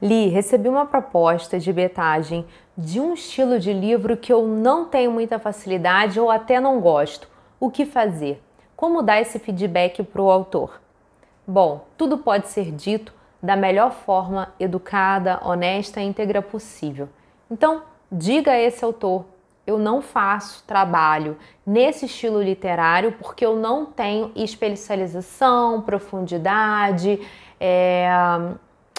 Li, recebi uma proposta de betagem de um estilo de livro que eu não tenho muita facilidade ou até não gosto. O que fazer? Como dar esse feedback para o autor? Bom, tudo pode ser dito da melhor forma educada, honesta e íntegra possível. Então, diga a esse autor: eu não faço trabalho nesse estilo literário porque eu não tenho especialização, profundidade, é,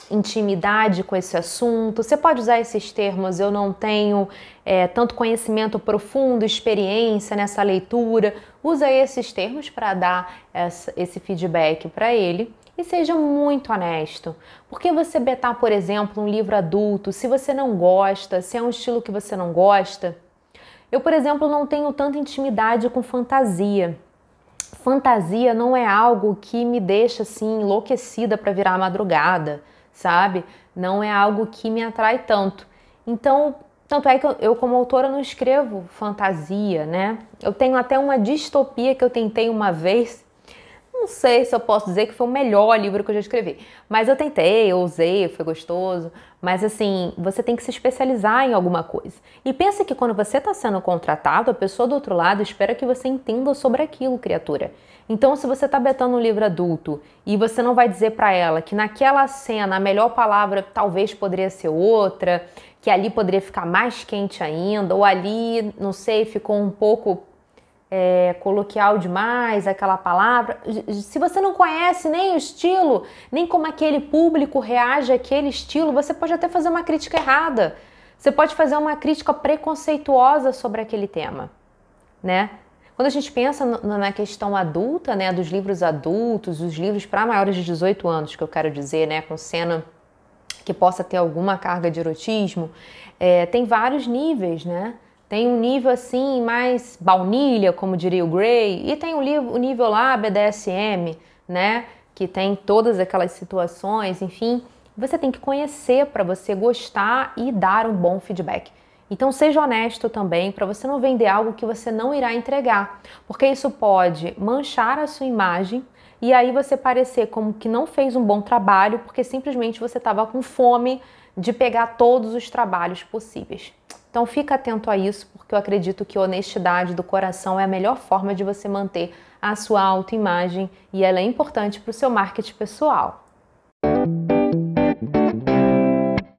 intimidade com esse assunto. Você pode usar esses termos, eu não tenho é, tanto conhecimento profundo, experiência nessa leitura. Usa esses termos para dar essa, esse feedback para ele e seja muito honesto. Porque você betar, por exemplo, um livro adulto, se você não gosta, se é um estilo que você não gosta. Eu, por exemplo, não tenho tanta intimidade com fantasia. Fantasia não é algo que me deixa assim enlouquecida para virar madrugada sabe? Não é algo que me atrai tanto. Então, tanto é que eu, como autora, não escrevo fantasia, né? Eu tenho até uma distopia que eu tentei uma vez não sei se eu posso dizer que foi o melhor livro que eu já escrevi, mas eu tentei, eu usei, foi gostoso. Mas assim, você tem que se especializar em alguma coisa. E pensa que quando você está sendo contratado, a pessoa do outro lado espera que você entenda sobre aquilo, criatura. Então, se você está betando um livro adulto e você não vai dizer para ela que naquela cena a melhor palavra talvez poderia ser outra, que ali poderia ficar mais quente ainda, ou ali, não sei, ficou um pouco é, coloquial demais aquela palavra. Se você não conhece nem o estilo, nem como aquele público reage àquele estilo, você pode até fazer uma crítica errada. Você pode fazer uma crítica preconceituosa sobre aquele tema, né? Quando a gente pensa na questão adulta, né, dos livros adultos, os livros para maiores de 18 anos, que eu quero dizer, né, com cena que possa ter alguma carga de erotismo, é, tem vários níveis, né? Tem um nível assim mais baunilha, como diria o Gray, e tem o, o nível lá BDSM, né? Que tem todas aquelas situações, enfim. Você tem que conhecer para você gostar e dar um bom feedback. Então seja honesto também para você não vender algo que você não irá entregar, porque isso pode manchar a sua imagem e aí você parecer como que não fez um bom trabalho porque simplesmente você estava com fome de pegar todos os trabalhos possíveis. Então fica atento a isso, porque eu acredito que honestidade do coração é a melhor forma de você manter a sua autoimagem e ela é importante para o seu marketing pessoal.